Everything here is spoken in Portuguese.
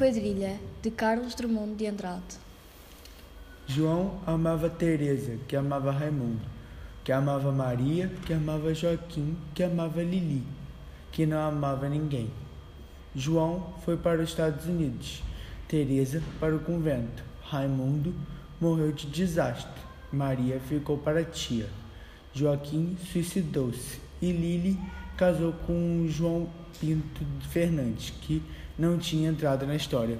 quadrilha de Carlos Drummond de Andrade. João amava Teresa, que amava Raimundo, que amava Maria, que amava Joaquim, que amava Lili, que não amava ninguém. João foi para os Estados Unidos, Teresa para o convento, Raimundo morreu de desastre, Maria ficou para a tia, Joaquim suicidou-se e Lili casou com João Pinto Fernandes, que não tinha entrado na história.